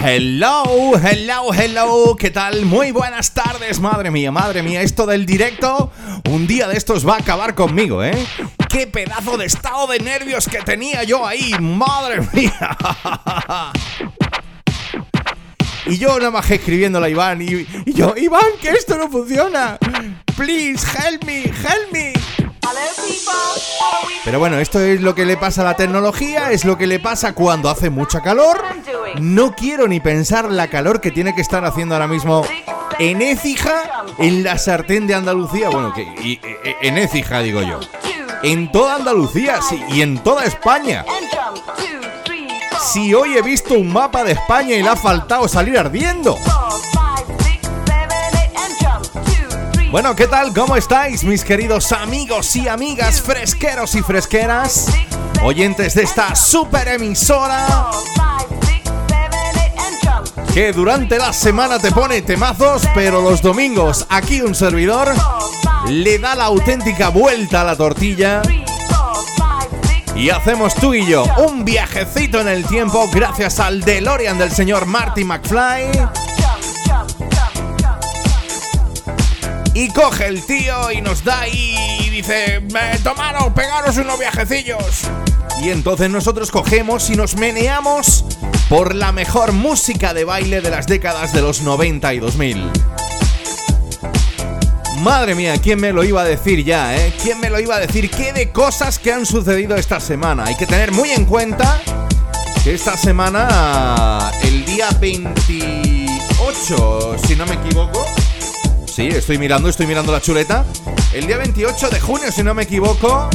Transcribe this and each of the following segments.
Hello, hello, hello, ¿qué tal? Muy buenas tardes, madre mía, madre mía, esto del directo, un día de estos va a acabar conmigo, ¿eh? ¡Qué pedazo de estado de nervios que tenía yo ahí, madre mía! Y yo nada más escribiendo a Iván y, y yo, Iván, que esto no funciona. Please, help me, help me. Pero bueno, esto es lo que le pasa a la tecnología, es lo que le pasa cuando hace mucha calor. No quiero ni pensar la calor que tiene que estar haciendo ahora mismo en Écija, en la sartén de Andalucía. Bueno, que y- e- en Écija digo yo. En toda Andalucía, sí, y en toda España. Si hoy he visto un mapa de España y le ha faltado salir ardiendo. Bueno, ¿qué tal? ¿Cómo estáis, mis queridos amigos y amigas fresqueros y fresqueras? Oyentes de esta super emisora que durante la semana te pone temazos, pero los domingos aquí un servidor le da la auténtica vuelta a la tortilla y hacemos tú y yo un viajecito en el tiempo gracias al DeLorean del señor Marty McFly. Y coge el tío y nos da y dice, "Eh, tomaros, pegaros unos viajecillos. Y entonces nosotros cogemos y nos meneamos por la mejor música de baile de las décadas de los 90 y 2000. Madre mía, ¿quién me lo iba a decir ya, eh? ¿Quién me lo iba a decir? ¿Qué de cosas que han sucedido esta semana? Hay que tener muy en cuenta que esta semana, el día 28, si no me equivoco, Sí, estoy mirando, estoy mirando la chuleta. El día 28 de junio, si no me equivoco,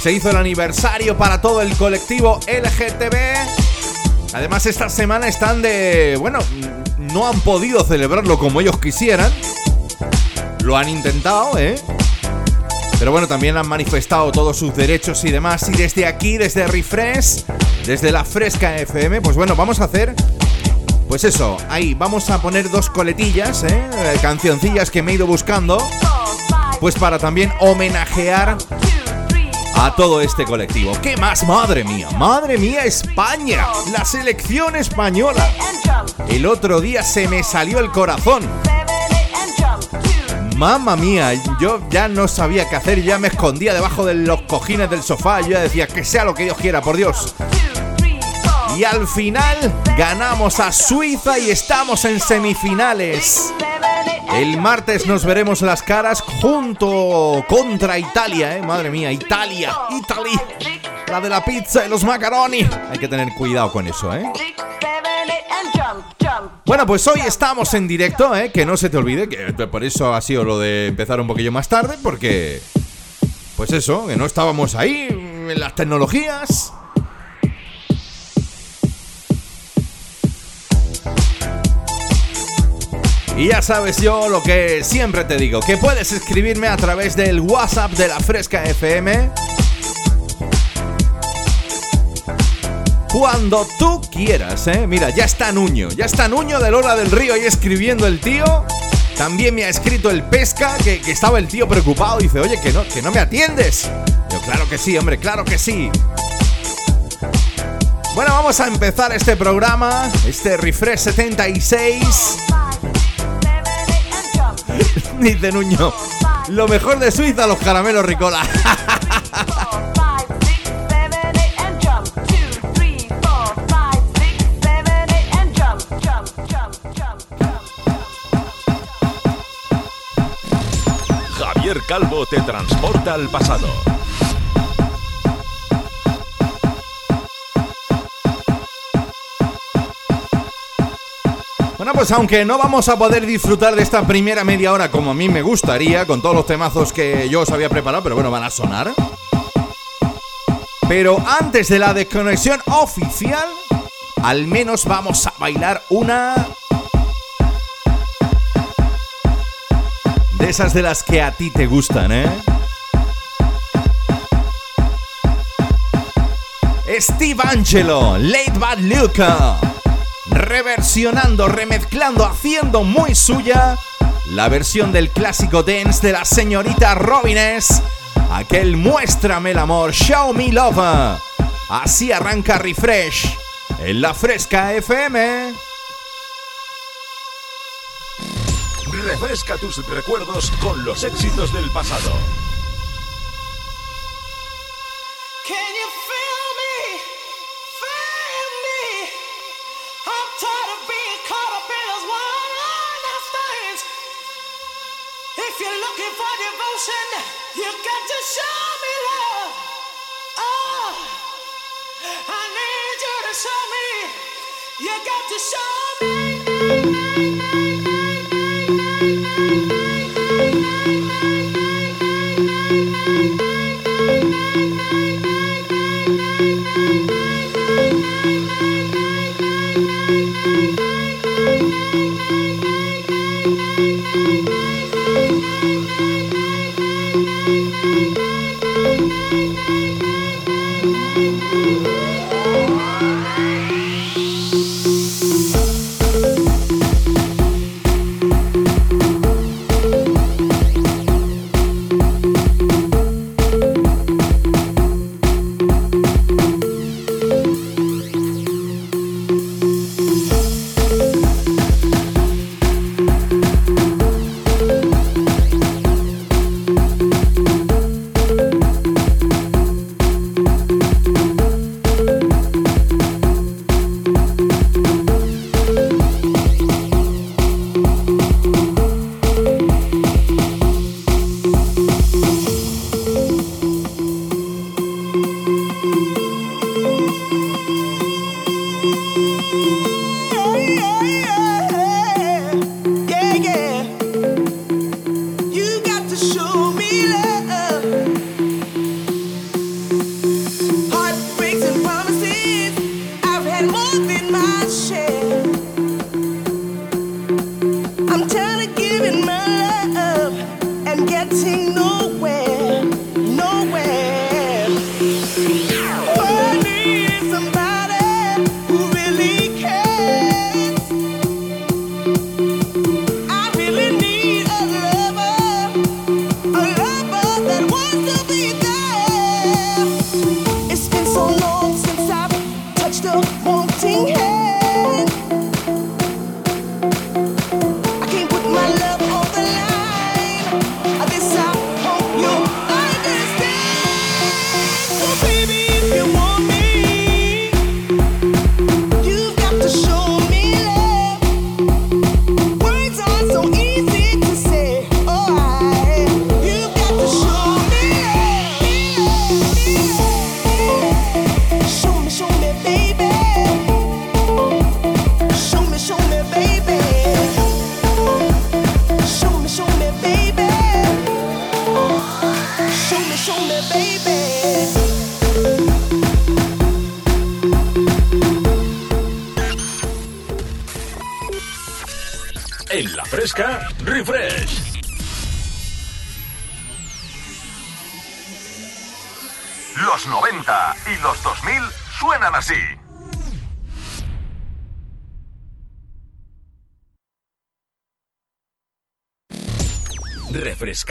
se hizo el aniversario para todo el colectivo LGTB. Además, esta semana están de... Bueno, no han podido celebrarlo como ellos quisieran. Lo han intentado, ¿eh? Pero bueno, también han manifestado todos sus derechos y demás. Y desde aquí, desde Refresh, desde la Fresca FM, pues bueno, vamos a hacer pues eso, ahí vamos a poner dos coletillas, ¿eh? Eh, cancioncillas que me he ido buscando, pues para también homenajear a todo este colectivo. ¿Qué más? Madre mía, madre mía, España, la selección española. El otro día se me salió el corazón. Mamma mía, yo ya no sabía qué hacer, ya me escondía debajo de los cojines del sofá, yo ya decía que sea lo que Dios quiera, por Dios. Y al final ganamos a Suiza y estamos en semifinales. El martes nos veremos las caras junto contra Italia, ¿eh? Madre mía, Italia, Italy. La de la pizza y los macaroni. Hay que tener cuidado con eso, ¿eh? Bueno, pues hoy estamos en directo, ¿eh? Que no se te olvide, que por eso ha sido lo de empezar un poquillo más tarde, porque... Pues eso, que no estábamos ahí en las tecnologías. Y ya sabes yo lo que siempre te digo, que puedes escribirme a través del WhatsApp de la Fresca FM. cuando tú quieras, ¿eh? Mira, ya está Nuño, ya está Nuño de Lola del Río ahí escribiendo el tío. También me ha escrito el Pesca, que, estaba el tío preocupado. Dice, oye, que no, que no me atiendes. Yo, claro que sí, hombre, claro que sí. Bueno, vamos a empezar este programa, este Refresh 76. Dice Nuño, lo mejor de Suiza, los caramelos Ricola. Javier Calvo te transporta al pasado. Bueno, pues aunque no vamos a poder disfrutar de esta primera media hora como a mí me gustaría, con todos los temazos que yo os había preparado, pero bueno, van a sonar. Pero antes de la desconexión oficial, al menos vamos a bailar una... De esas de las que a ti te gustan, ¿eh? Steve Angelo, Late Bad Luca reversionando, remezclando, haciendo muy suya la versión del clásico dance de la señorita Robines, aquel Muéstrame el amor, Show Me Love. Así arranca Refresh en la Fresca FM. Refresca tus recuerdos con los éxitos del pasado. You You got to show me.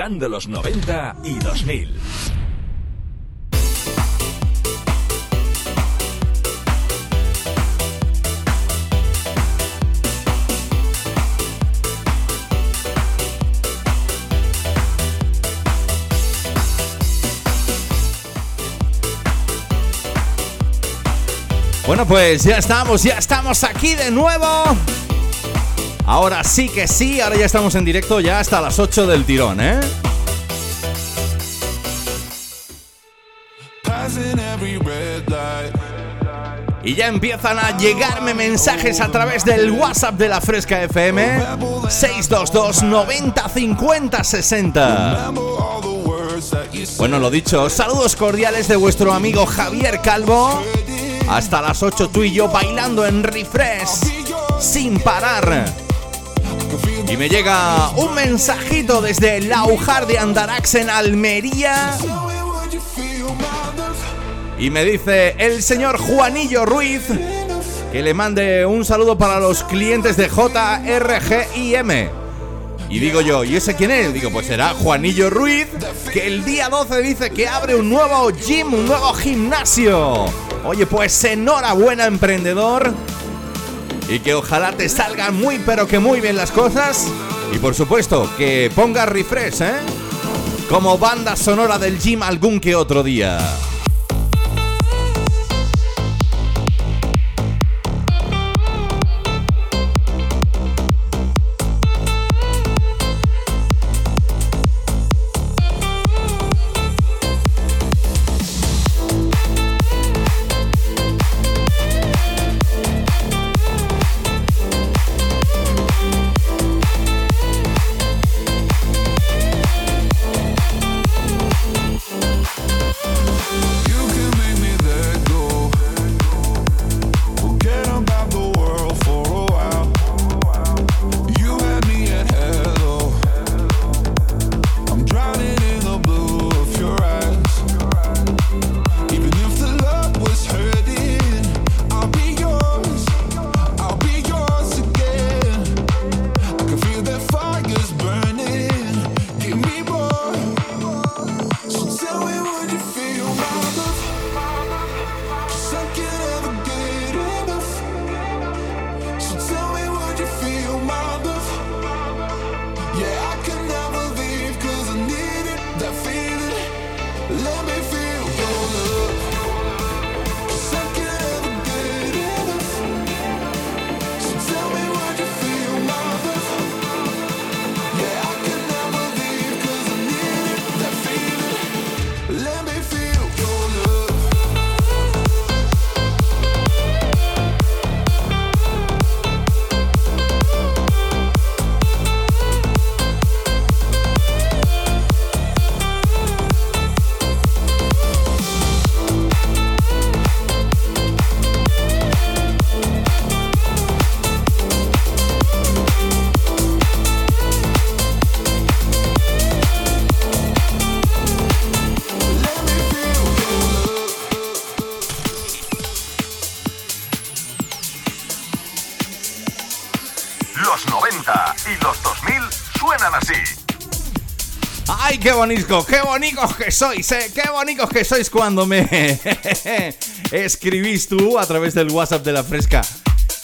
Refrescando los 90 y 2000. Bueno, pues ya estamos, ya estamos aquí de nuevo. Ahora sí que sí, ahora ya estamos en directo ya hasta las 8 del tirón, ¿eh? Y ya empiezan a llegarme mensajes a través del WhatsApp de la Fresca FM 622 90 50 60. Bueno, lo dicho, saludos cordiales de vuestro amigo Javier Calvo. Hasta las 8 tú y yo bailando en refresh sin parar. Y me llega un mensajito desde Laujar de Andarax en Almería. Y me dice el señor Juanillo Ruiz que le mande un saludo para los clientes de JRGIM. Y digo yo, ¿y ese quién es? Digo, pues será Juanillo Ruiz, que el día 12 dice que abre un nuevo gym, un nuevo gimnasio. Oye, pues enhorabuena, emprendedor. Y que ojalá te salgan muy, pero que muy bien las cosas. Y por supuesto, que pongas refresh, ¿eh? Como banda sonora del gym algún que otro día. Qué bonitos, que sois, eh, qué bonitos que sois cuando me escribís tú a través del WhatsApp de la fresca.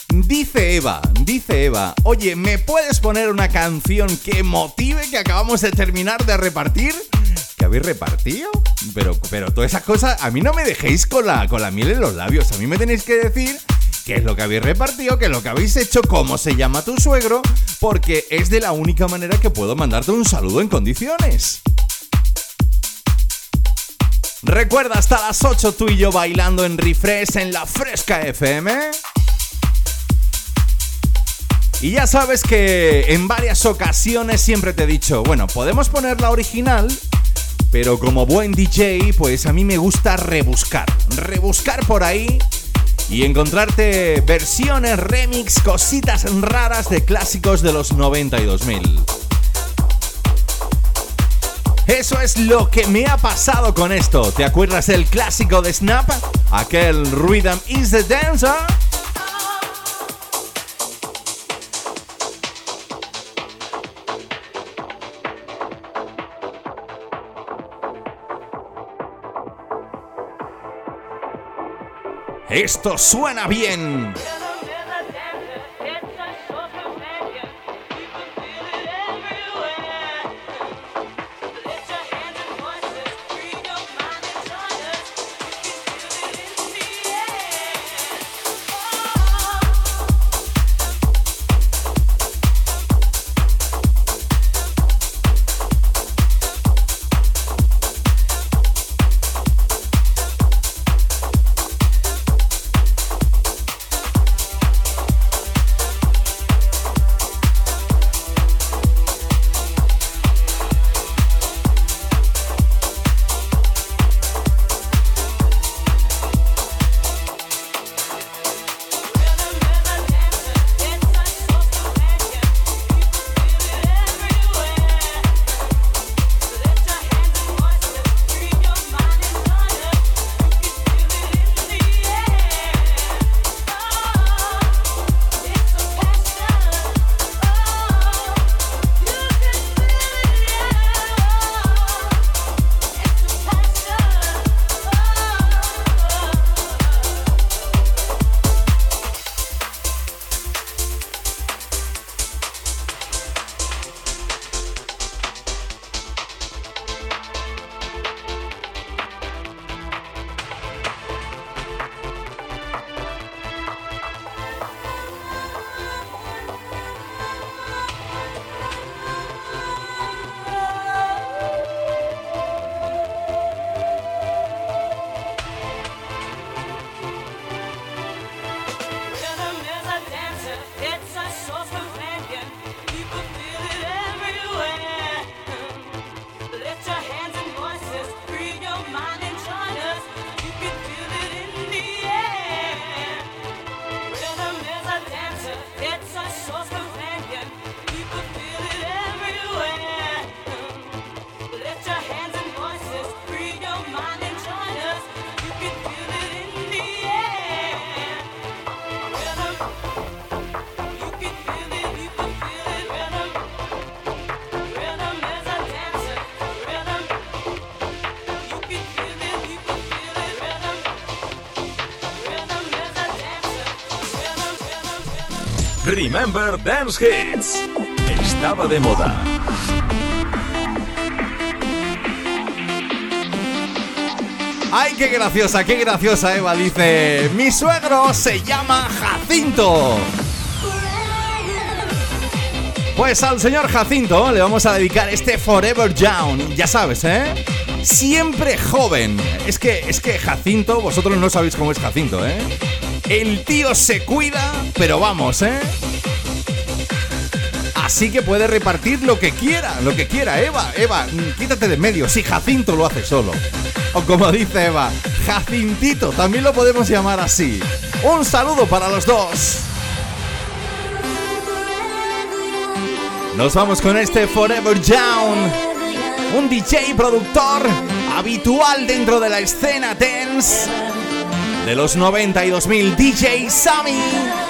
Dice Eva, dice Eva, oye, ¿me puedes poner una canción que motive que acabamos de terminar de repartir? ¿Que habéis repartido? Pero, pero todas esas cosas, a mí no me dejéis con la, con la miel en los labios, a mí me tenéis que decir qué es lo que habéis repartido, qué es lo que habéis hecho, cómo se llama tu suegro, porque es de la única manera que puedo mandarte un saludo en condiciones. Recuerda hasta las 8 tú y yo bailando en refresh en la Fresca FM. Y ya sabes que en varias ocasiones siempre te he dicho, bueno, podemos poner la original, pero como buen DJ, pues a mí me gusta rebuscar. Rebuscar por ahí y encontrarte versiones, remix, cositas raras de clásicos de los 92.000. Eso es lo que me ha pasado con esto. ¿Te acuerdas del clásico de Snap? Aquel Rhythm is the Dancer. Esto suena bien. Remember Dance Hits. Estaba de moda. ¡Ay, qué graciosa, qué graciosa Eva! Dice, mi suegro se llama Jacinto. Pues al señor Jacinto le vamos a dedicar este Forever Young, ya sabes, ¿eh? Siempre joven. Es que, es que Jacinto, vosotros no sabéis cómo es Jacinto, ¿eh? El tío se cuida, pero vamos, ¿eh? Así que puede repartir lo que quiera, lo que quiera. Eva, Eva, quítate de medio. Si Jacinto lo hace solo. O como dice Eva, Jacintito, también lo podemos llamar así. Un saludo para los dos. Nos vamos con este Forever Young. Un DJ productor habitual dentro de la escena dance de los 92.000 DJ Sammy.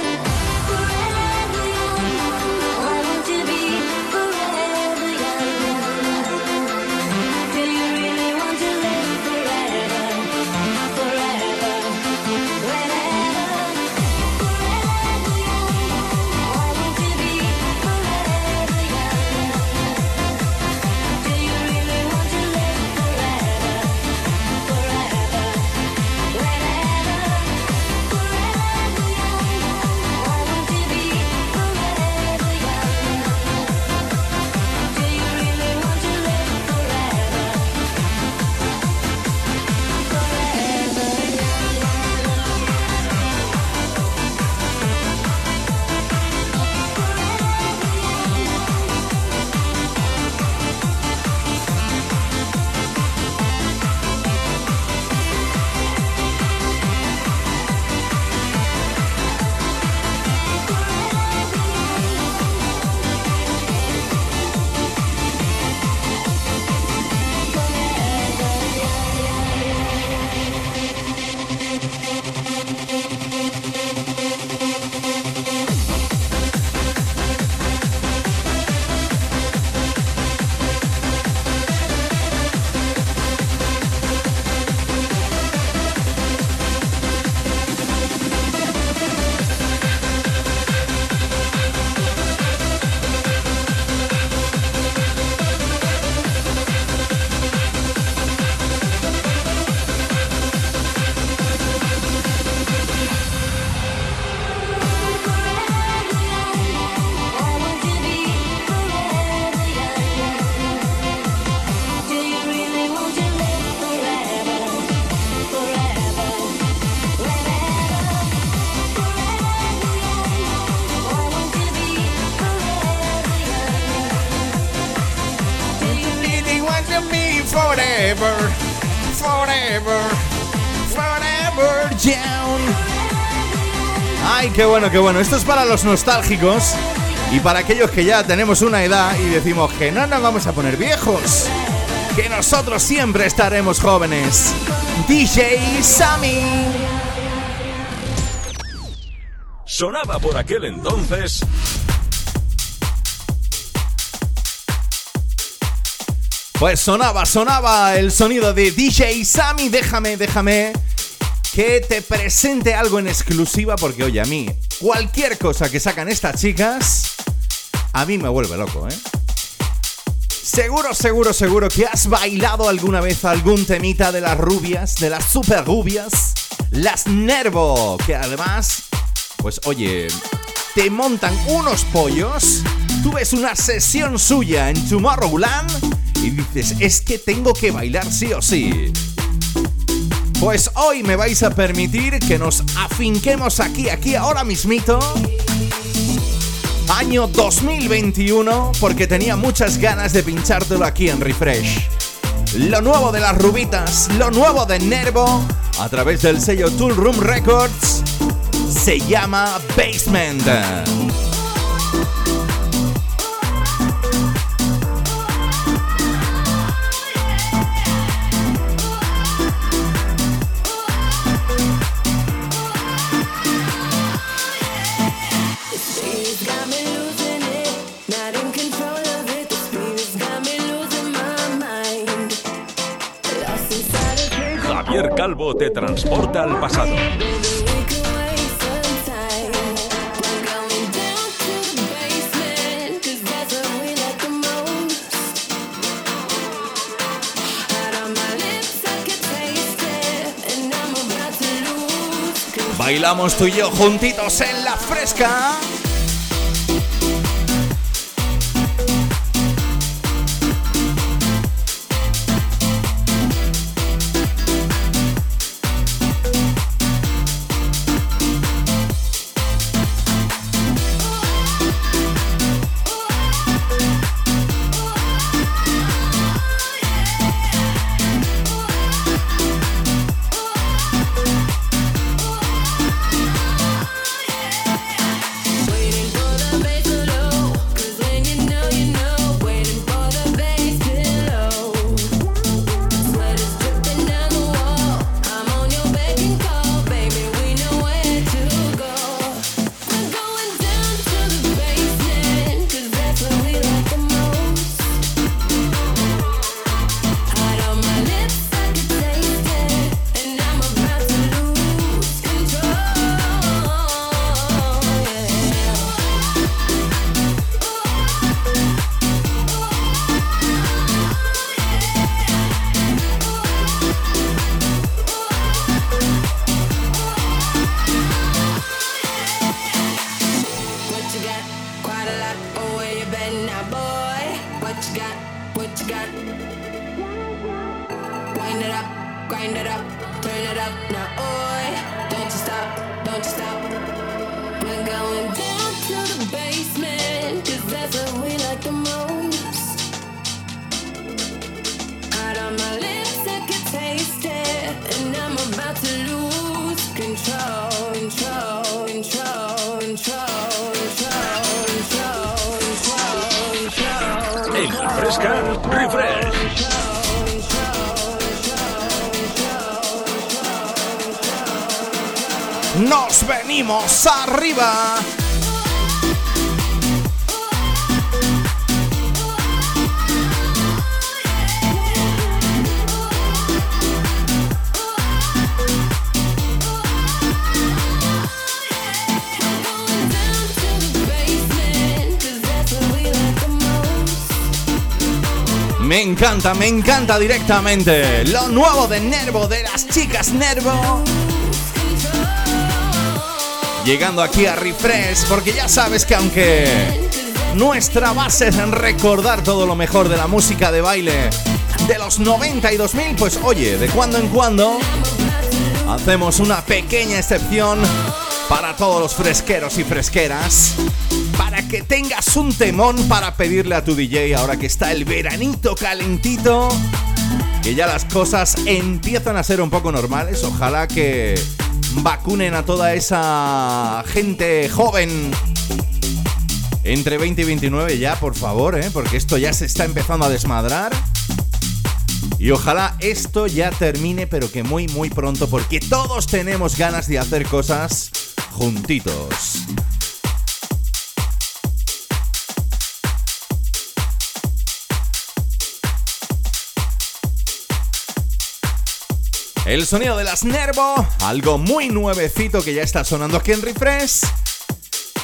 Qué bueno, qué bueno. Esto es para los nostálgicos y para aquellos que ya tenemos una edad y decimos que no nos vamos a poner viejos. Que nosotros siempre estaremos jóvenes. DJ Sammy. Sonaba por aquel entonces Pues sonaba, sonaba el sonido de DJ Sammy. Déjame, déjame que te presente algo en exclusiva porque oye, a mí cualquier cosa que sacan estas chicas, a mí me vuelve loco, ¿eh? Seguro, seguro, seguro que has bailado alguna vez algún temita de las rubias, de las super rubias, las Nervo, que además, pues oye, te montan unos pollos, tú ves una sesión suya en Tomorrowland y dices, es que tengo que bailar sí o sí. Pues hoy me vais a permitir que nos afinquemos aquí, aquí, ahora mismito. Año 2021, porque tenía muchas ganas de pinchártelo aquí en Refresh. Lo nuevo de las rubitas, lo nuevo de Nervo, a través del sello Tool Room Records, se llama Basement. Calvo te transporta al pasado. Bailamos tú y yo juntitos en la fresca. Me encanta, me encanta directamente lo nuevo de Nervo, de las chicas Nervo. Llegando aquí a Refresh, porque ya sabes que aunque nuestra base es en recordar todo lo mejor de la música de baile de los 90 y 2000, pues oye, de cuando en cuando hacemos una pequeña excepción para todos los fresqueros y fresqueras, que tengas un temón para pedirle a tu DJ ahora que está el veranito calentito que ya las cosas empiezan a ser un poco normales. Ojalá que vacunen a toda esa gente joven entre 20 y 29 ya, por favor, ¿eh? porque esto ya se está empezando a desmadrar. Y ojalá esto ya termine, pero que muy, muy pronto, porque todos tenemos ganas de hacer cosas juntitos. El sonido de las Nervo, algo muy nuevecito que ya está sonando aquí en Refresh.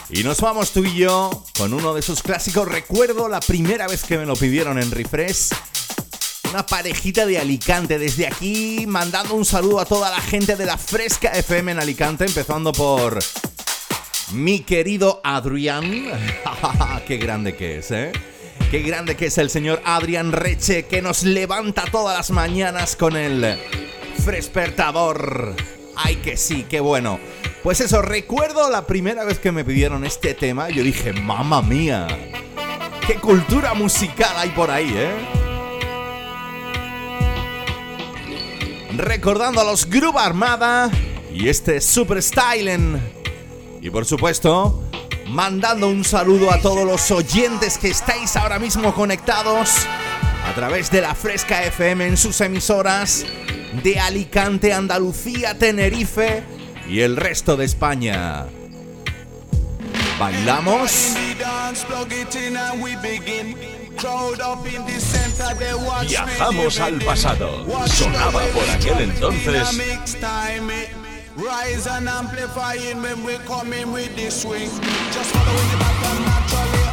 Y nos vamos tú y yo con uno de esos clásicos. Recuerdo la primera vez que me lo pidieron en Refresh. Una parejita de Alicante. Desde aquí mandando un saludo a toda la gente de la Fresca FM en Alicante. Empezando por mi querido Adrián. Qué grande que es, ¿eh? Qué grande que es el señor Adrián Reche que nos levanta todas las mañanas con el Frespertador. Ay que sí, qué bueno. Pues eso, recuerdo la primera vez que me pidieron este tema, yo dije, mamma mía, qué cultura musical hay por ahí, ¿eh? Recordando a los Groove Armada y este Super Styling. Y por supuesto, mandando un saludo a todos los oyentes que estáis ahora mismo conectados a través de la Fresca FM en sus emisoras de Alicante, Andalucía, Tenerife y el resto de España. ¿Bailamos? Viajamos al pasado. Sonaba por aquel entonces. Rise and amplifying when we coming with this swing. Just following the back and naturally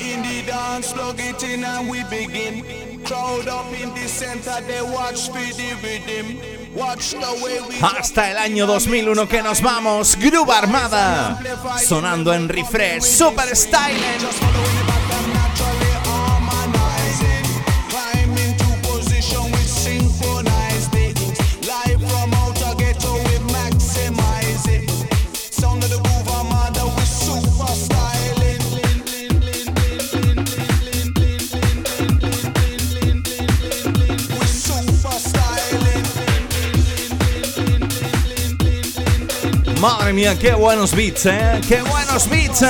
In the dance, plug it in and we begin. Crowd up in the center, they watch for the rhythm. Watch the way we Hasta el año 2001 que nos vamos, Groove Armada, sonando en Refresh, Super Styling. Mía, qué buenos beats, ¿eh? ¡Qué buenos beats!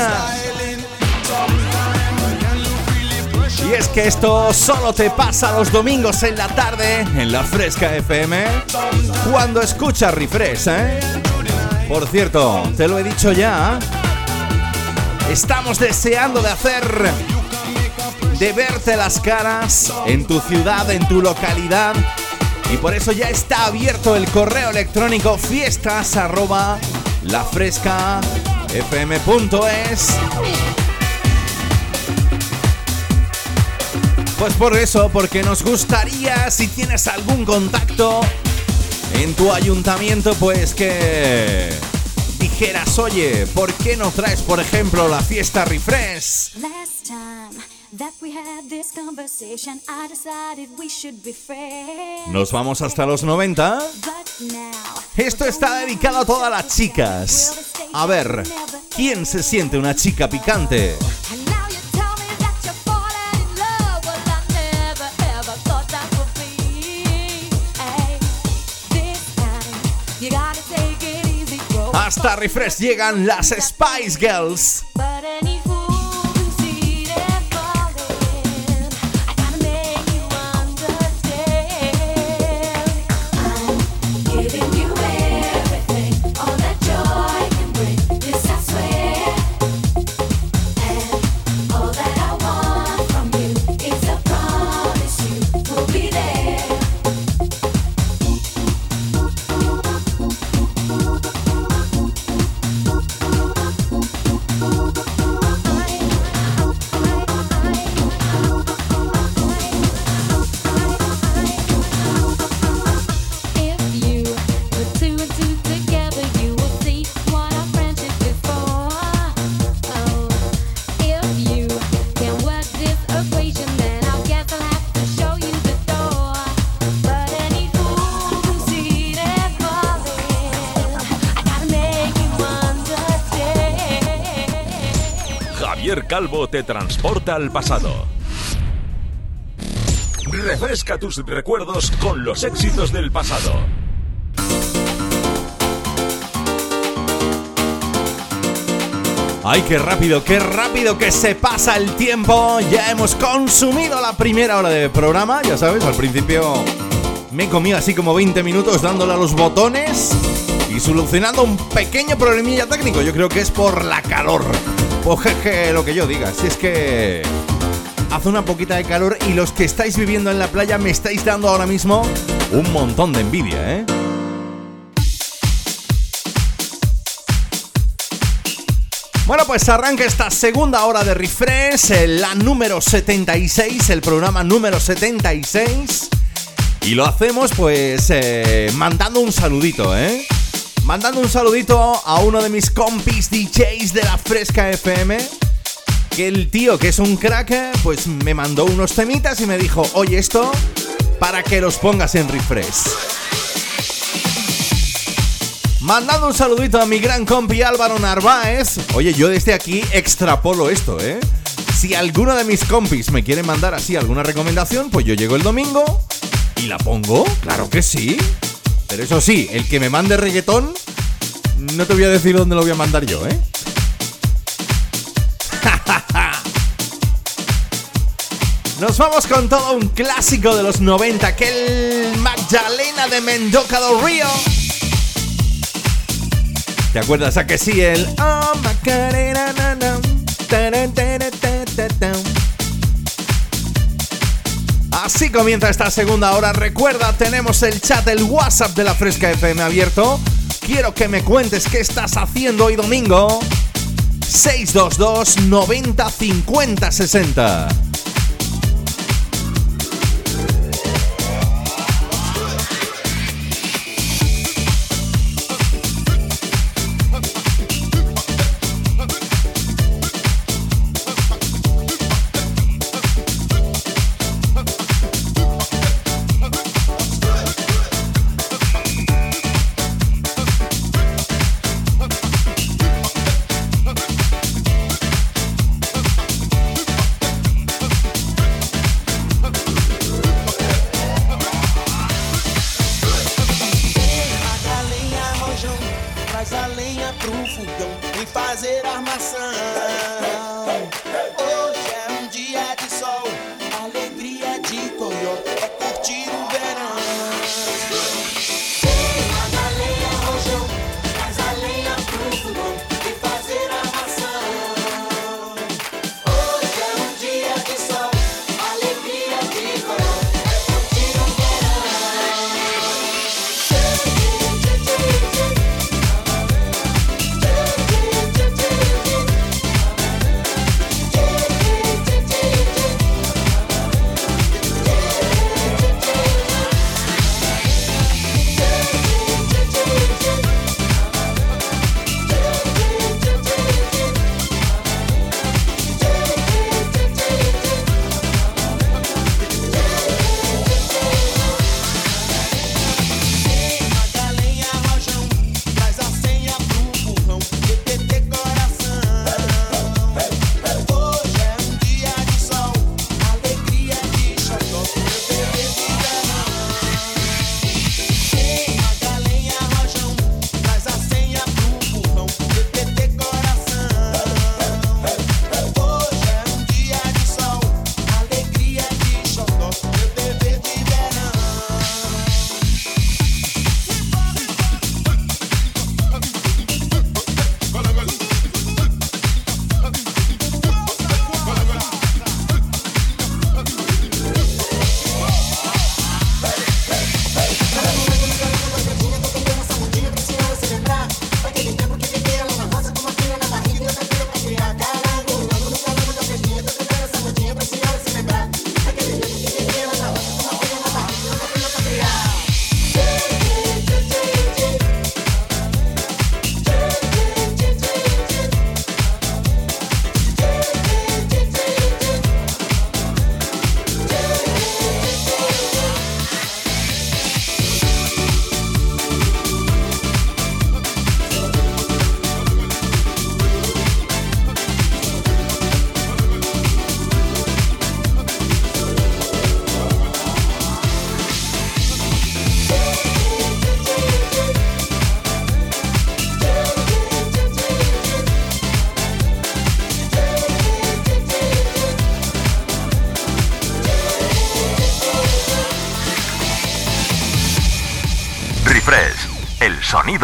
Y es que esto solo te pasa los domingos en la tarde en la Fresca FM cuando escuchas Refresh, ¿eh? Por cierto, te lo he dicho ya. Estamos deseando de hacer de verte las caras en tu ciudad, en tu localidad. Y por eso ya está abierto el correo electrónico fiestas arroba lafrescafm.es. Pues por eso, porque nos gustaría, si tienes algún contacto en tu ayuntamiento, pues que dijeras, oye, ¿por qué no traes, por ejemplo, la fiesta Refresh? Nos vamos hasta los 90. Esto está dedicado a todas las chicas. A ver, ¿quién se siente una chica picante? Hasta Refresh llegan las Spice Girls. Te transporta al pasado. Refresca tus recuerdos con los éxitos del pasado. ¡Ay, qué rápido, qué rápido que se pasa el tiempo! Ya hemos consumido la primera hora de programa, ya sabes, al principio me comí así como 20 minutos dándole a los botones y solucionando un pequeño problemilla técnico. Yo creo que es por la calor. Pues jeje, lo que yo diga, si es que hace una poquita de calor y los que estáis viviendo en la playa me estáis dando ahora mismo un montón de envidia, ¿eh? Bueno, pues arranca esta segunda hora de refresh, la número 76, el programa número 76. Y lo hacemos pues eh, mandando un saludito, ¿eh? Mandando un saludito a uno de mis compis DJs de la Fresca FM. Que el tío, que es un crack, pues me mandó unos temitas y me dijo, oye esto, para que los pongas en refresh. Mandando un saludito a mi gran compi Álvaro Narváez. Oye, yo desde aquí extrapolo esto, ¿eh? Si alguno de mis compis me quiere mandar así alguna recomendación, pues yo llego el domingo y la pongo, claro que sí. Pero eso sí, el que me mande reggaetón, no te voy a decir dónde lo voy a mandar yo, ¿eh? Nos vamos con todo un clásico de los 90, que el Magdalena de Mendoza do Río. ¿Te acuerdas a que sí? El oh, Macarena, Así comienza esta segunda hora. Recuerda, tenemos el chat, el WhatsApp de la Fresca FM abierto. Quiero que me cuentes qué estás haciendo hoy domingo. 622 90 50 60.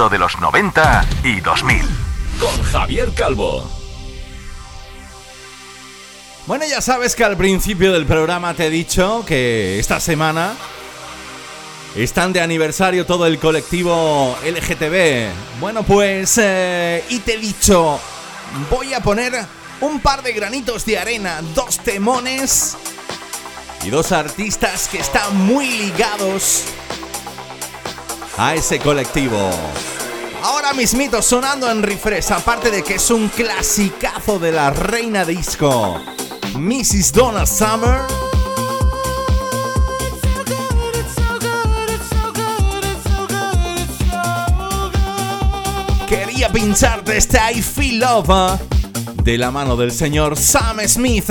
Sonido de los 90 y 2000. Con Javier Calvo. Bueno, ya sabes que al principio del programa te he dicho que esta semana están de aniversario todo el colectivo LGTB. Bueno, pues, eh, y te he dicho, voy a poner un par de granitos de arena, dos temones y dos artistas que están muy ligados a ese colectivo. Mismito sonando en refresh, aparte de que es un clasicazo de la reina disco, Mrs. Donna Summer. Quería pincharte este I Feel Love ¿eh? de la mano del señor Sam Smith.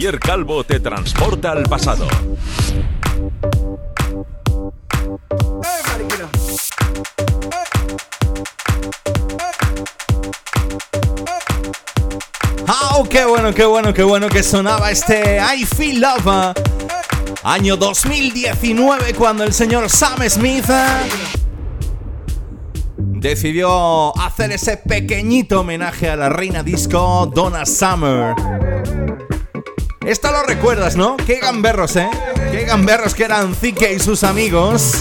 Calvo te transporta al pasado. ¡Oh, qué bueno, qué bueno, qué bueno que sonaba este I Feel Love! Año 2019 cuando el señor Sam Smith decidió hacer ese pequeñito homenaje a la reina disco Donna Summer. Esto lo recuerdas, ¿no? Qué gamberros, ¿eh? Qué gamberros que eran Zike y sus amigos.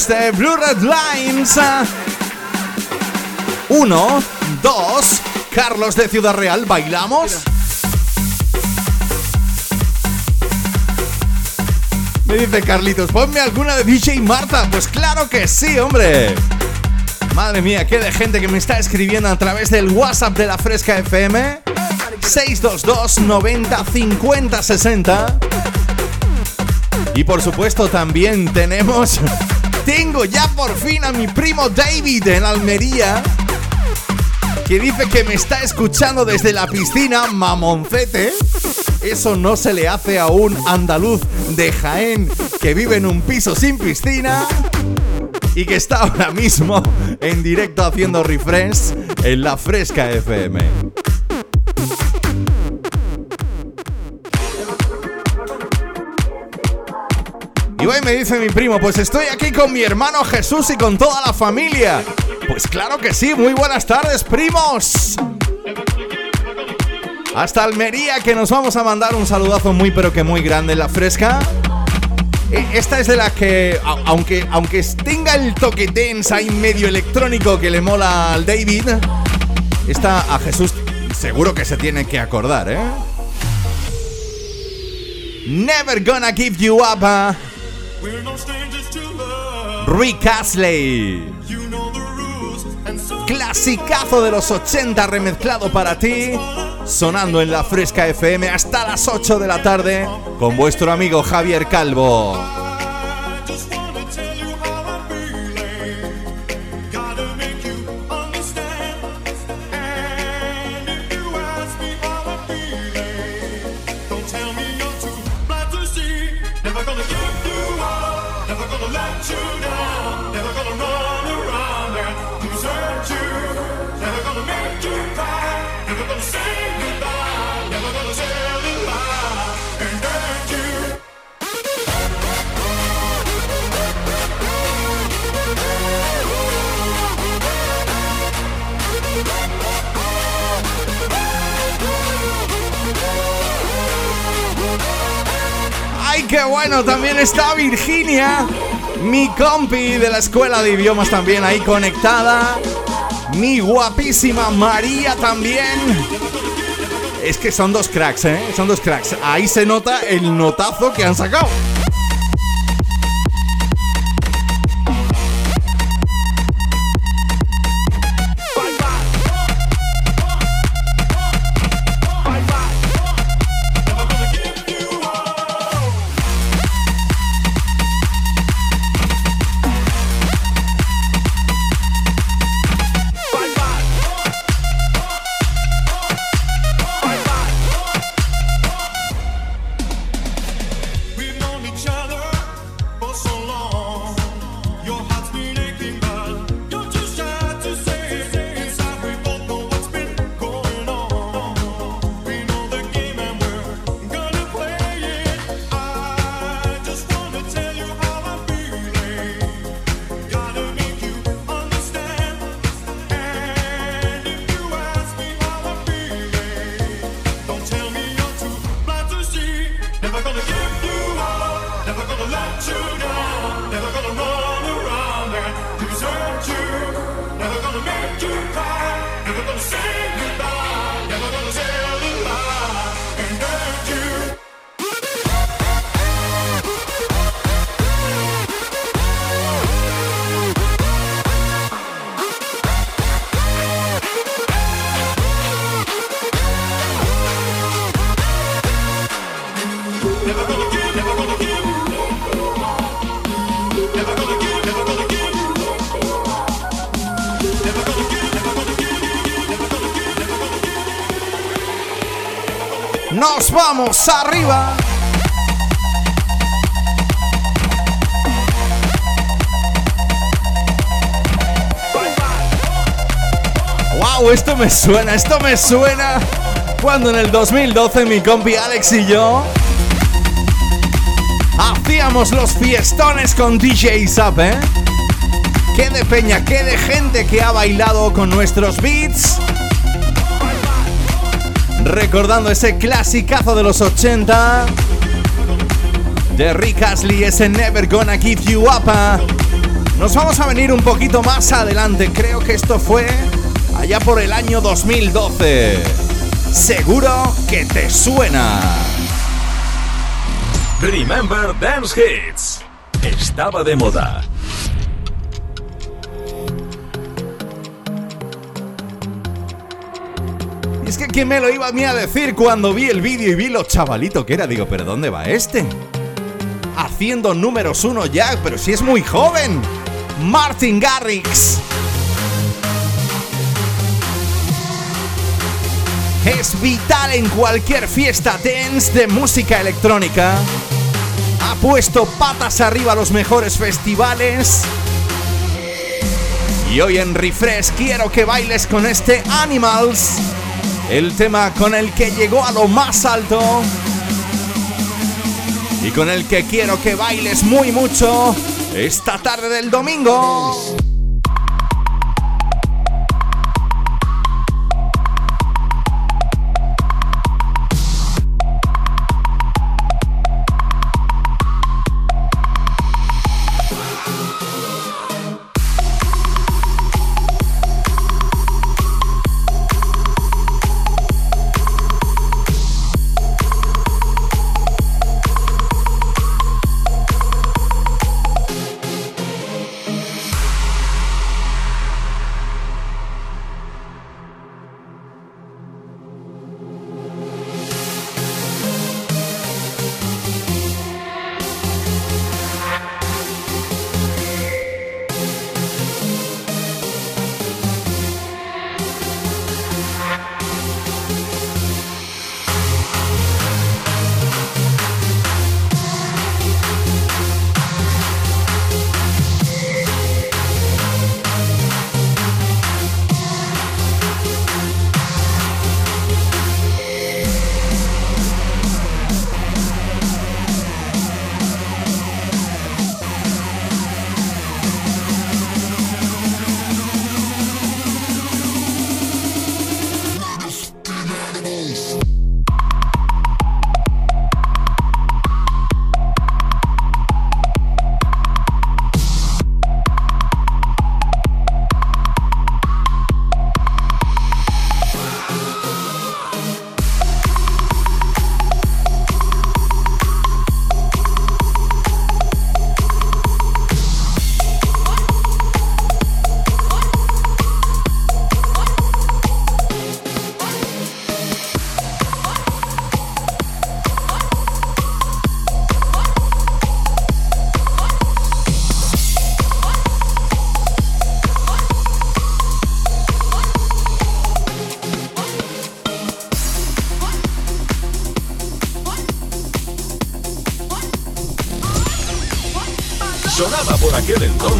Este Blue Red Lines. Uno, dos, Carlos de Ciudad Real, ¿bailamos? Me dice Carlitos, ponme alguna de DJ Marta. Pues claro que sí, hombre. Madre mía, qué de gente que me está escribiendo a través del WhatsApp de la Fresca FM. 622 90 50 60 y por supuesto también tenemos... Tengo ya por fin a mi primo David en Almería. Que dice que me está escuchando desde la piscina, mamoncete. Eso no se le hace a un andaluz de Jaén que vive en un piso sin piscina y que está ahora mismo en directo haciendo refresh en la Fresca FM. Y me dice mi primo, pues estoy aquí con mi hermano Jesús y con toda la familia. Pues claro que sí, muy buenas tardes, primos. Hasta Almería, que nos vamos a mandar un saludazo muy pero que muy grande en la fresca. E, esta es de la que, aunque, aunque tenga el toque densa ahí medio electrónico que le mola al David, esta a Jesús seguro que se tiene que acordar, ¿eh? Never gonna give you up. ¿eh? Rick Astley. Clasicazo de los 80 remezclado para ti, sonando en la Fresca FM hasta las 8 de la tarde con vuestro amigo Javier Calvo. Bueno, también está Virginia, mi compi de la escuela de idiomas también ahí conectada. Mi guapísima María también. Es que son dos cracks, ¿eh? Son dos cracks. Ahí se nota el notazo que han sacado. Nos vamos arriba. Wow, esto me suena, esto me suena. Cuando en el 2012 mi compi Alex y yo hacíamos los fiestones con DJ Zap, ¿eh? Qué de peña, qué de gente que ha bailado con nuestros beats recordando ese clasicazo de los 80 de Rick Astley, ese Never Gonna Give You Up. Nos vamos a venir un poquito más adelante, creo que esto fue allá por el año 2012. Seguro que te suena. Remember Dance Hits. Estaba de moda. Quién me lo iba a mí a decir cuando vi el vídeo y vi lo chavalito que era. Digo, ¿pero dónde va este? Haciendo números uno ya, pero si es muy joven. Martin Garrix. Es vital en cualquier fiesta dance de música electrónica. Ha puesto patas arriba a los mejores festivales. Y hoy en Refresh quiero que bailes con este Animals el tema con el que llegó a lo más alto y con el que quiero que bailes muy mucho esta tarde del domingo. Aquel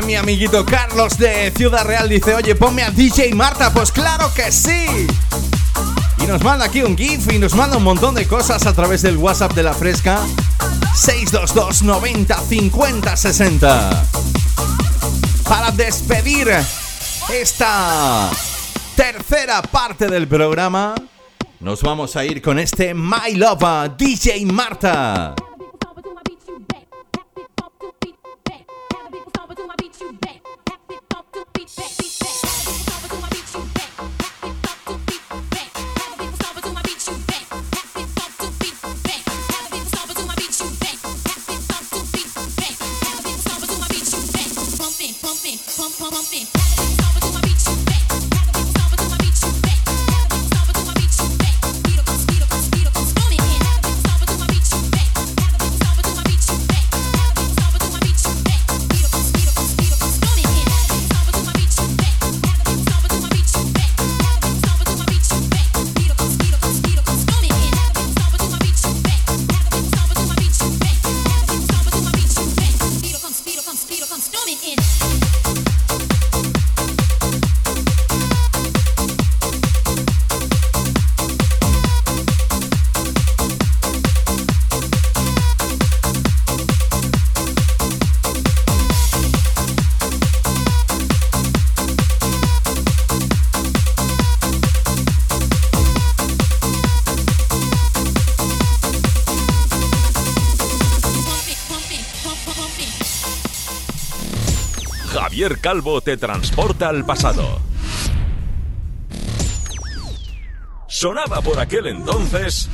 mi amiguito Carlos de Ciudad Real. Dice, oye, ponme a DJ Marta. Pues claro que sí. Y nos manda aquí un GIF y nos manda un montón de cosas a través del WhatsApp de la Fresca. 622 90 50 60. Para despedir esta tercera parte del programa, nos vamos a ir con este My Love DJ Marta. Calvo te transporta al pasado. Sonaba por aquel entonces.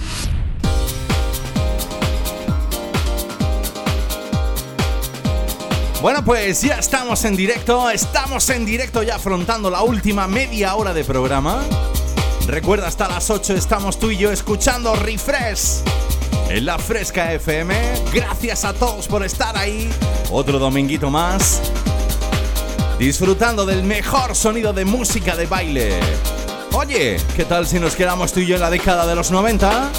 Bueno, pues ya estamos en directo, estamos en directo ya afrontando la última media hora de programa. Recuerda, hasta las 8 estamos tú y yo escuchando Refresh en la Fresca FM. Gracias a todos por estar ahí. Otro dominguito más disfrutando del mejor sonido de música de baile. Oye, ¿qué tal si nos quedamos tú y yo en la década de los 90?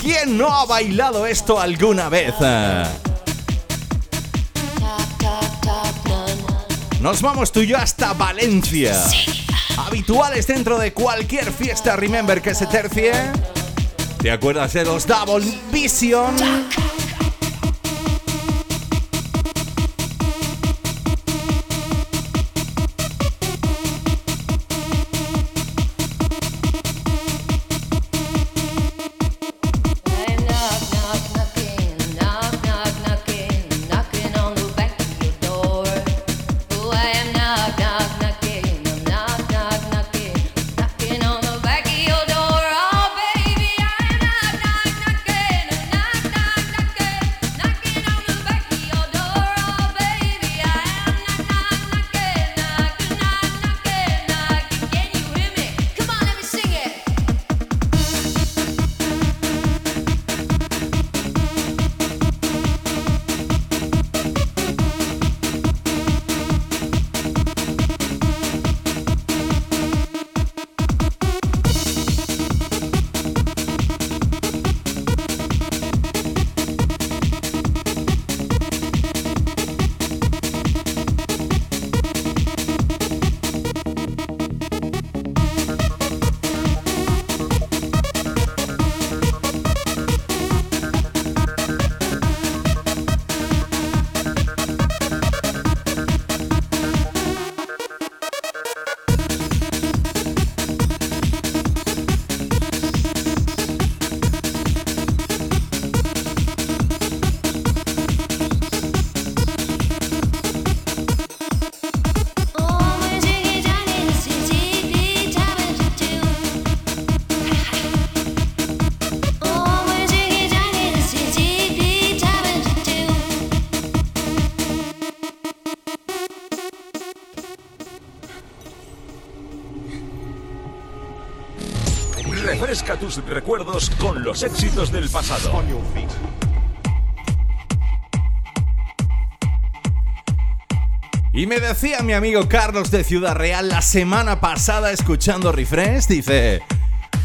¿Quién no ha bailado esto alguna vez? Nos vamos tú y yo hasta Valencia. Habituales dentro de cualquier fiesta, remember que se tercie. ¿Te acuerdas de los Double Vision? Tus recuerdos con los éxitos del pasado. Y me decía mi amigo Carlos de Ciudad Real la semana pasada escuchando Refresh, dice,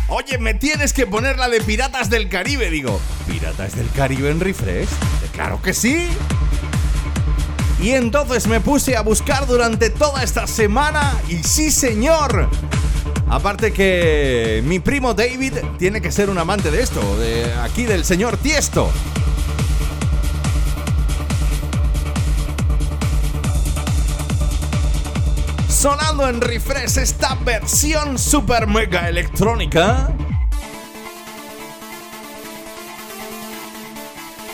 oye, me tienes que poner la de Piratas del Caribe. Digo, ¿Piratas del Caribe en Refresh? Claro que sí. Y entonces me puse a buscar durante toda esta semana y sí señor. Aparte que mi primo David tiene que ser un amante de esto, de aquí del señor Tiesto. sonando en refresh esta versión super mega electrónica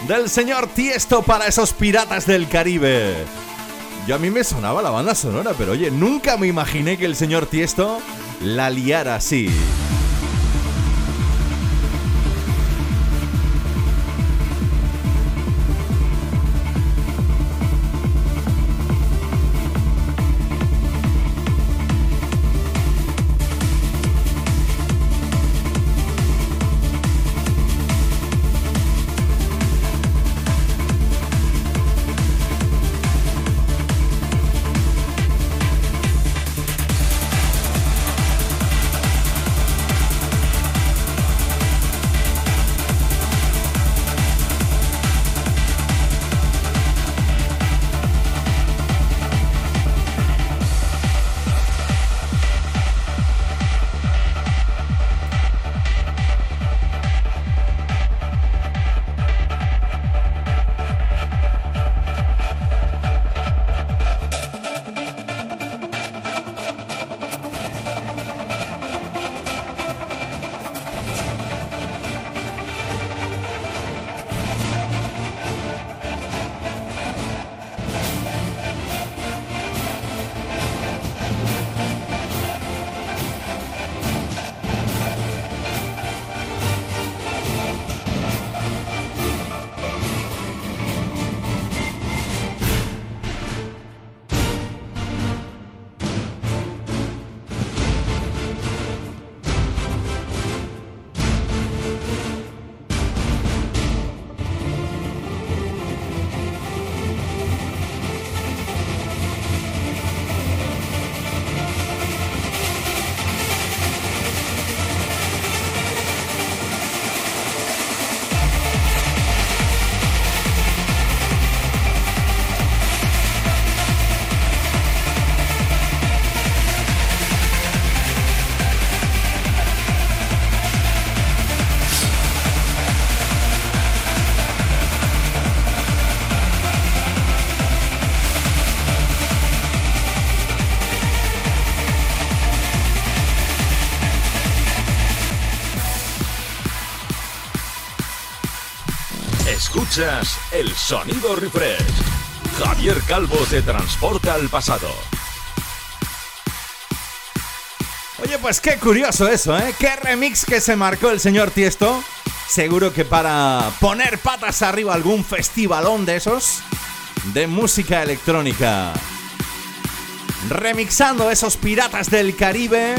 del señor Tiesto para esos piratas del Caribe. Yo a mí me sonaba la banda sonora, pero oye, nunca me imaginé que el señor Tiesto la liara así. El sonido refresh. Javier Calvo te transporta al pasado. Oye, pues qué curioso eso, ¿eh? Qué remix que se marcó el señor Tiesto. Seguro que para poner patas arriba algún festivalón de esos de música electrónica. Remixando esos piratas del Caribe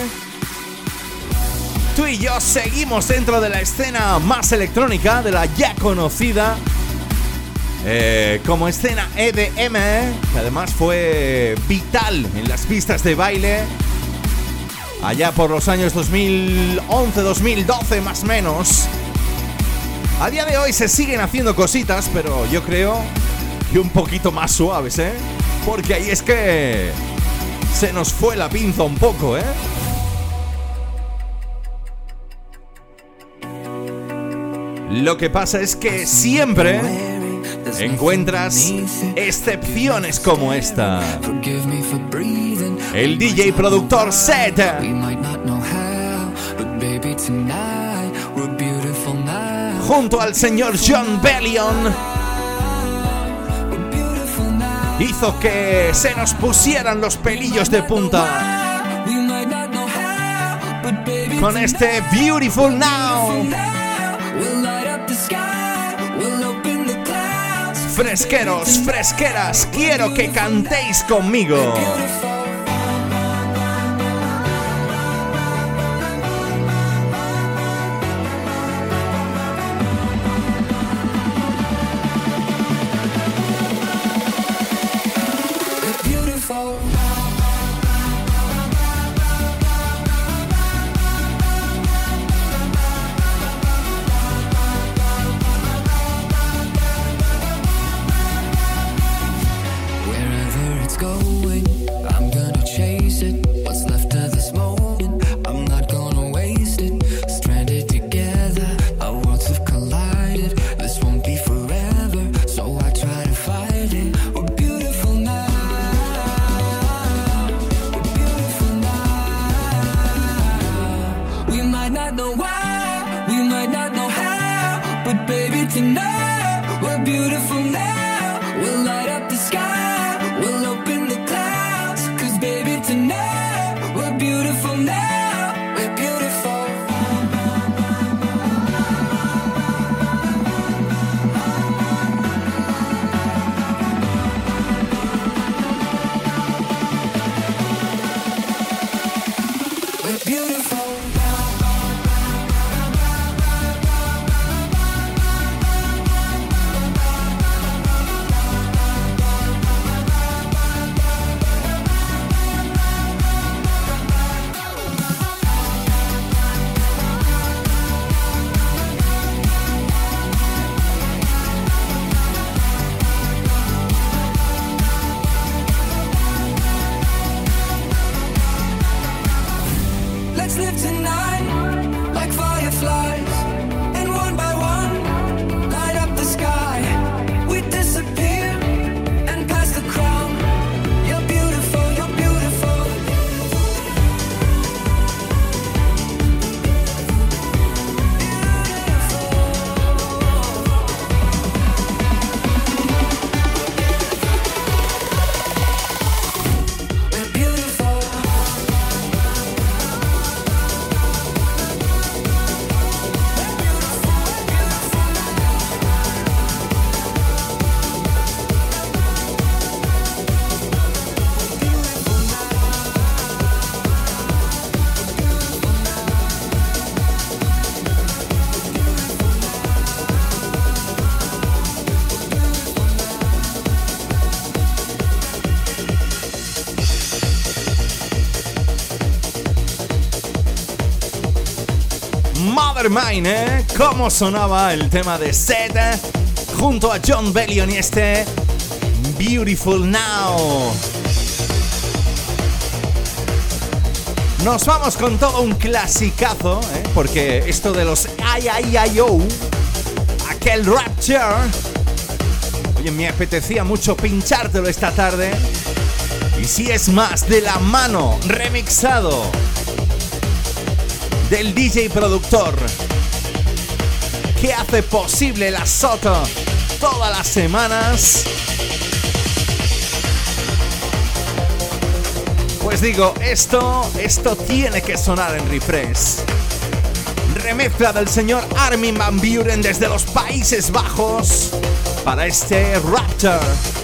tú y yo seguimos dentro de la escena más electrónica de la ya conocida eh, como escena EDM, que además fue vital en las pistas de baile allá por los años 2011-2012 más o menos. A día de hoy se siguen haciendo cositas, pero yo creo que un poquito más suaves, ¿eh? Porque ahí es que se nos fue la pinza un poco, ¿eh? Lo que pasa es que siempre encuentras excepciones como esta. El DJ productor Set. Junto al señor John Bellion. Hizo que se nos pusieran los pelillos de punta. Con este Beautiful Now. Fresqueros, fresqueras, quiero que cantéis conmigo. Mine, ¿eh? ¿Cómo sonaba el tema de Seth junto a John Bellion y este Beautiful Now? Nos vamos con todo un clasicazo, ¿eh? porque esto de los IIIO, aquel Rapture, oye, me apetecía mucho pinchártelo esta tarde. Y si es más, de la mano, remixado del DJ productor que hace posible la Soto todas las semanas. Pues digo, esto, esto tiene que sonar en refresh. Remezcla del señor Armin Van Buren desde los Países Bajos para este Raptor.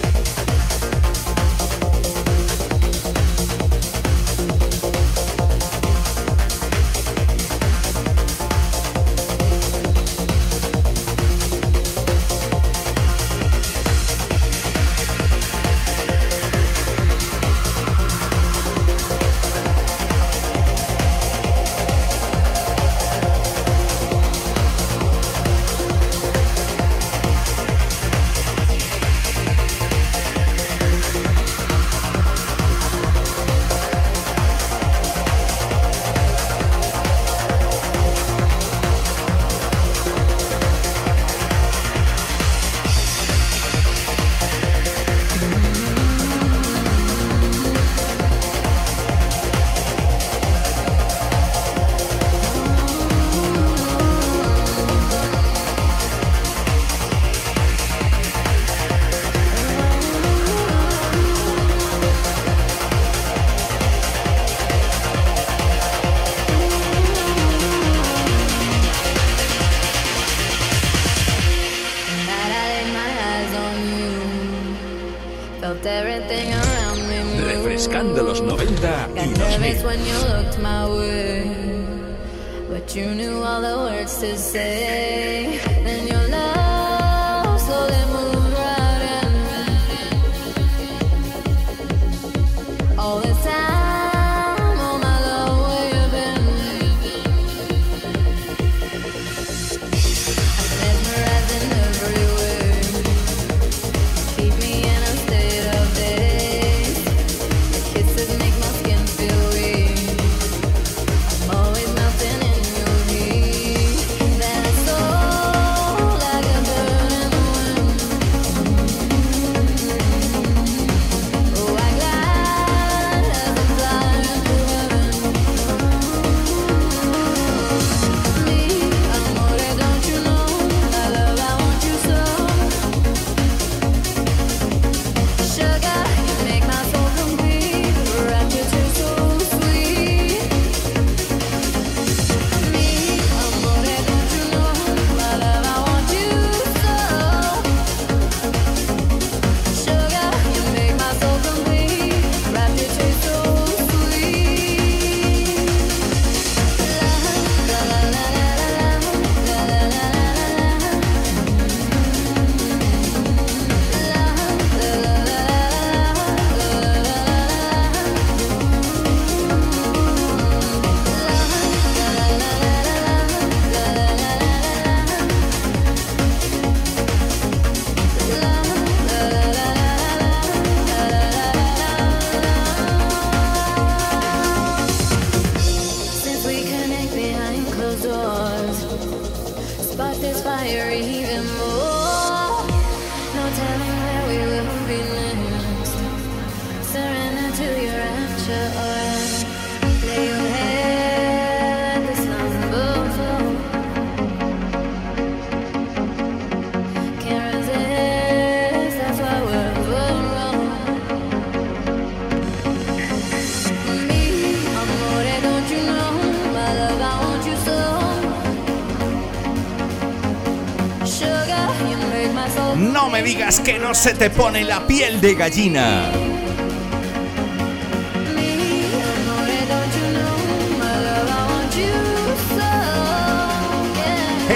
Se te pone la piel de gallina.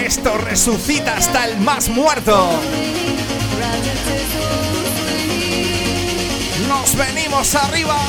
Esto resucita hasta el más muerto. Nos venimos arriba.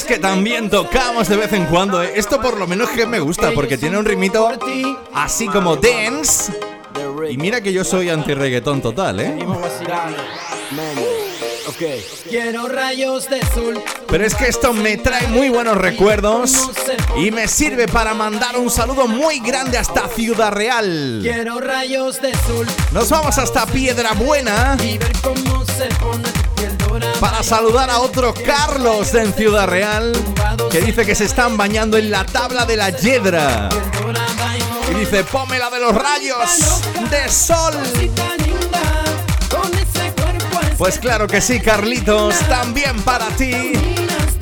Sabes que también tocamos de vez en cuando. ¿eh? Esto por lo menos que me gusta porque tiene un ritmito así como dance. Y mira que yo soy anti-reggaetón total, ¿eh? Quiero rayos de sol. Pero es que esto me trae muy buenos recuerdos y me sirve para mandar un saludo muy grande hasta Ciudad Real. Quiero rayos de sol. Nos vamos hasta Piedra Buena. Y ver cómo se pone para saludar a otro Carlos en Ciudad Real que dice que se están bañando en la tabla de la Yedra. Y dice, pómela de los rayos de sol. Pues claro que sí, Carlitos, también para ti.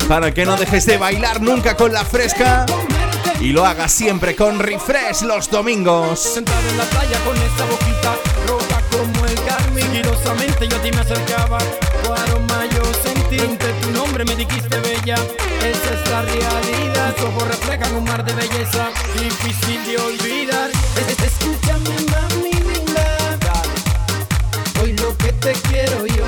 Para que no dejes de bailar nunca con la fresca y lo hagas siempre con refresh los domingos. Sentado en la playa con esa boquita carmín. Sigilosamente yo a ti me acercaba, tu aroma yo sentí. Entre tu nombre me dijiste bella, esa es la realidad. Tus ojos reflejan un mar de belleza, difícil de olvidar. Es- Escúchame, mami linda. Hoy lo que te quiero yo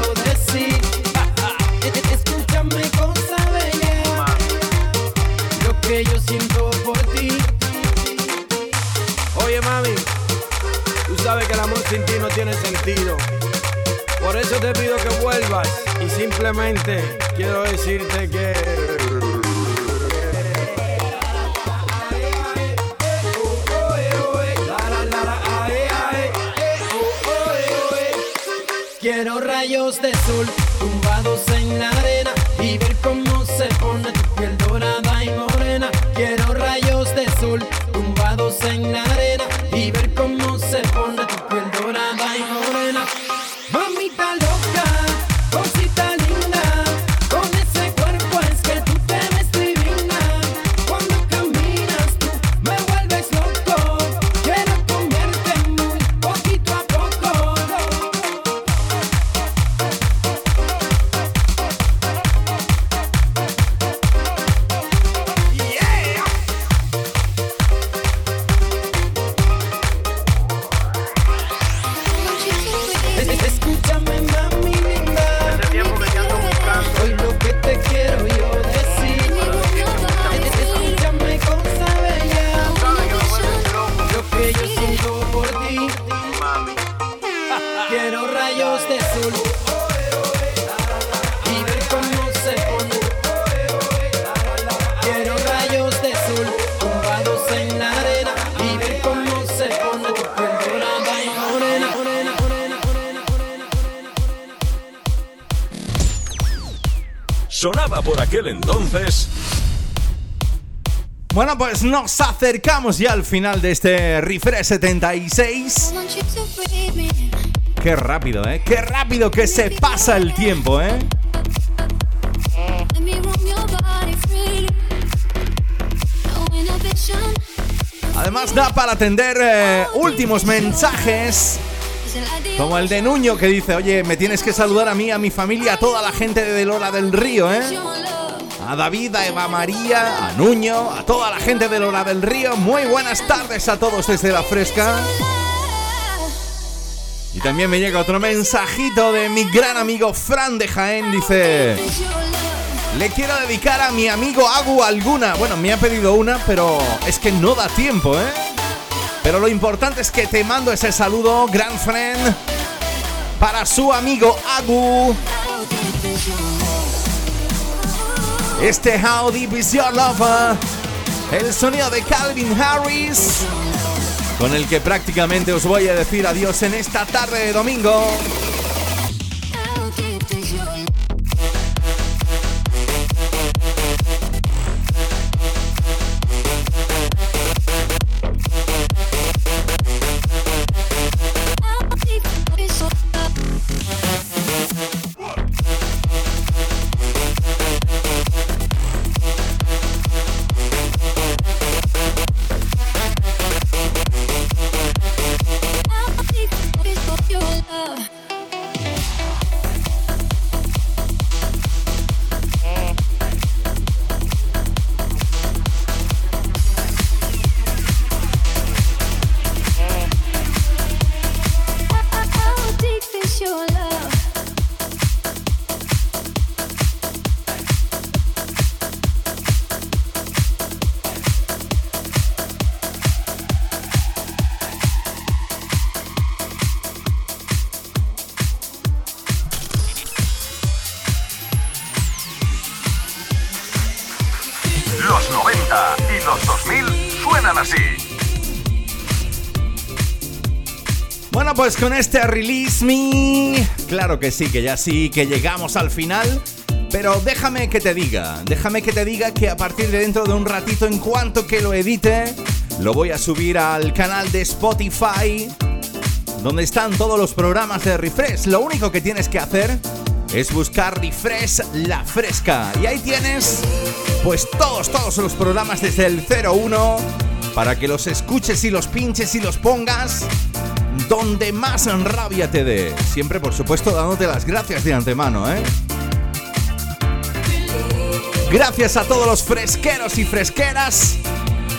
eso te pido que vuelvas y simplemente quiero decirte que... Quiero rayos de sol tumbados en la arena y ver cómo se pone tu piel dorada y morena. Quiero rayos de sol tumbados en la arena y ver cómo se pone tu piel dorada y morena. Bueno, pues nos acercamos ya al final de este Refresh 76. Qué rápido, ¿eh? Qué rápido que se pasa el tiempo, ¿eh? Además da para atender eh, últimos mensajes. Como el de Nuño que dice, oye, me tienes que saludar a mí, a mi familia, a toda la gente de Lora del Río, ¿eh? A David, a Eva María, a Nuño, a toda la gente de Lora del Río. Muy buenas tardes a todos desde la fresca. Y también me llega otro mensajito de mi gran amigo Fran de Jaén. Dice, le quiero dedicar a mi amigo Agu alguna. Bueno, me ha pedido una, pero es que no da tiempo, ¿eh? Pero lo importante es que te mando ese saludo, gran friend, para su amigo Agu. Este How Deep Is Your Love, el sonido de Calvin Harris, con el que prácticamente os voy a decir adiós en esta tarde de domingo. Con este Release Me, claro que sí, que ya sí, que llegamos al final. Pero déjame que te diga, déjame que te diga que a partir de dentro de un ratito, en cuanto que lo edite, lo voy a subir al canal de Spotify, donde están todos los programas de Refresh. Lo único que tienes que hacer es buscar Refresh La Fresca. Y ahí tienes, pues todos, todos los programas desde el 01, para que los escuches y los pinches y los pongas donde más rabia te dé. Siempre, por supuesto, dándote las gracias de antemano, ¿eh? Gracias a todos los fresqueros y fresqueras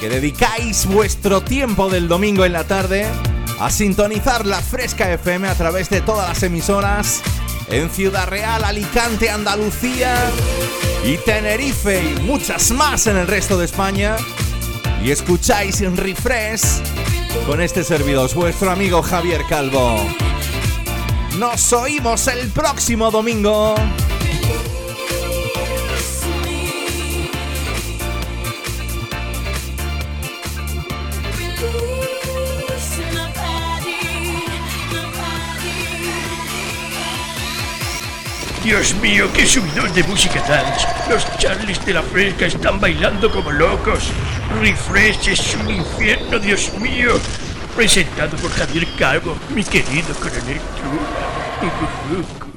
que dedicáis vuestro tiempo del domingo en la tarde a sintonizar la Fresca FM a través de todas las emisoras en Ciudad Real, Alicante, Andalucía y Tenerife y muchas más en el resto de España. Y escucháis en Refresh con este servidor, vuestro amigo Javier Calvo. Nos oímos el próximo domingo. Dios mío, qué subidón de música dance. Los Charlies de la Fresca están bailando como locos. Refresh es un infierno, Dios mío. Presentado por Javier Calvo, mi querido coronel Trula.